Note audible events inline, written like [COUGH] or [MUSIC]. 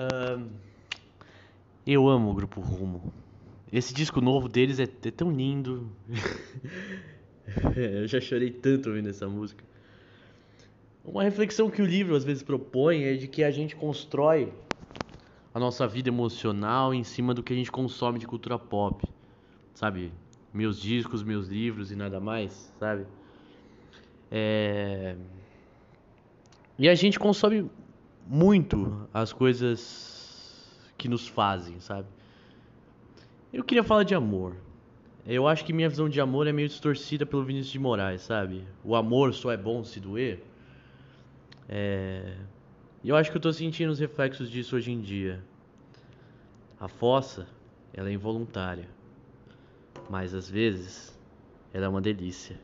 Ahn, eu amo o Grupo Rumo. Esse disco novo deles é, é tão lindo. [LAUGHS] eu já chorei tanto ouvindo essa música. Uma reflexão que o livro às vezes propõe é de que a gente constrói a nossa vida emocional em cima do que a gente consome de cultura pop, sabe? Meus discos, meus livros e nada mais, sabe? É... E a gente consome muito as coisas que nos fazem, sabe? Eu queria falar de amor. Eu acho que minha visão de amor é meio distorcida pelo Vinícius de Moraes, sabe? O amor só é bom se doer. É... Eu acho que eu tô sentindo os reflexos disso hoje em dia. A fossa, ela é involuntária. Mas às vezes, ela é uma delícia.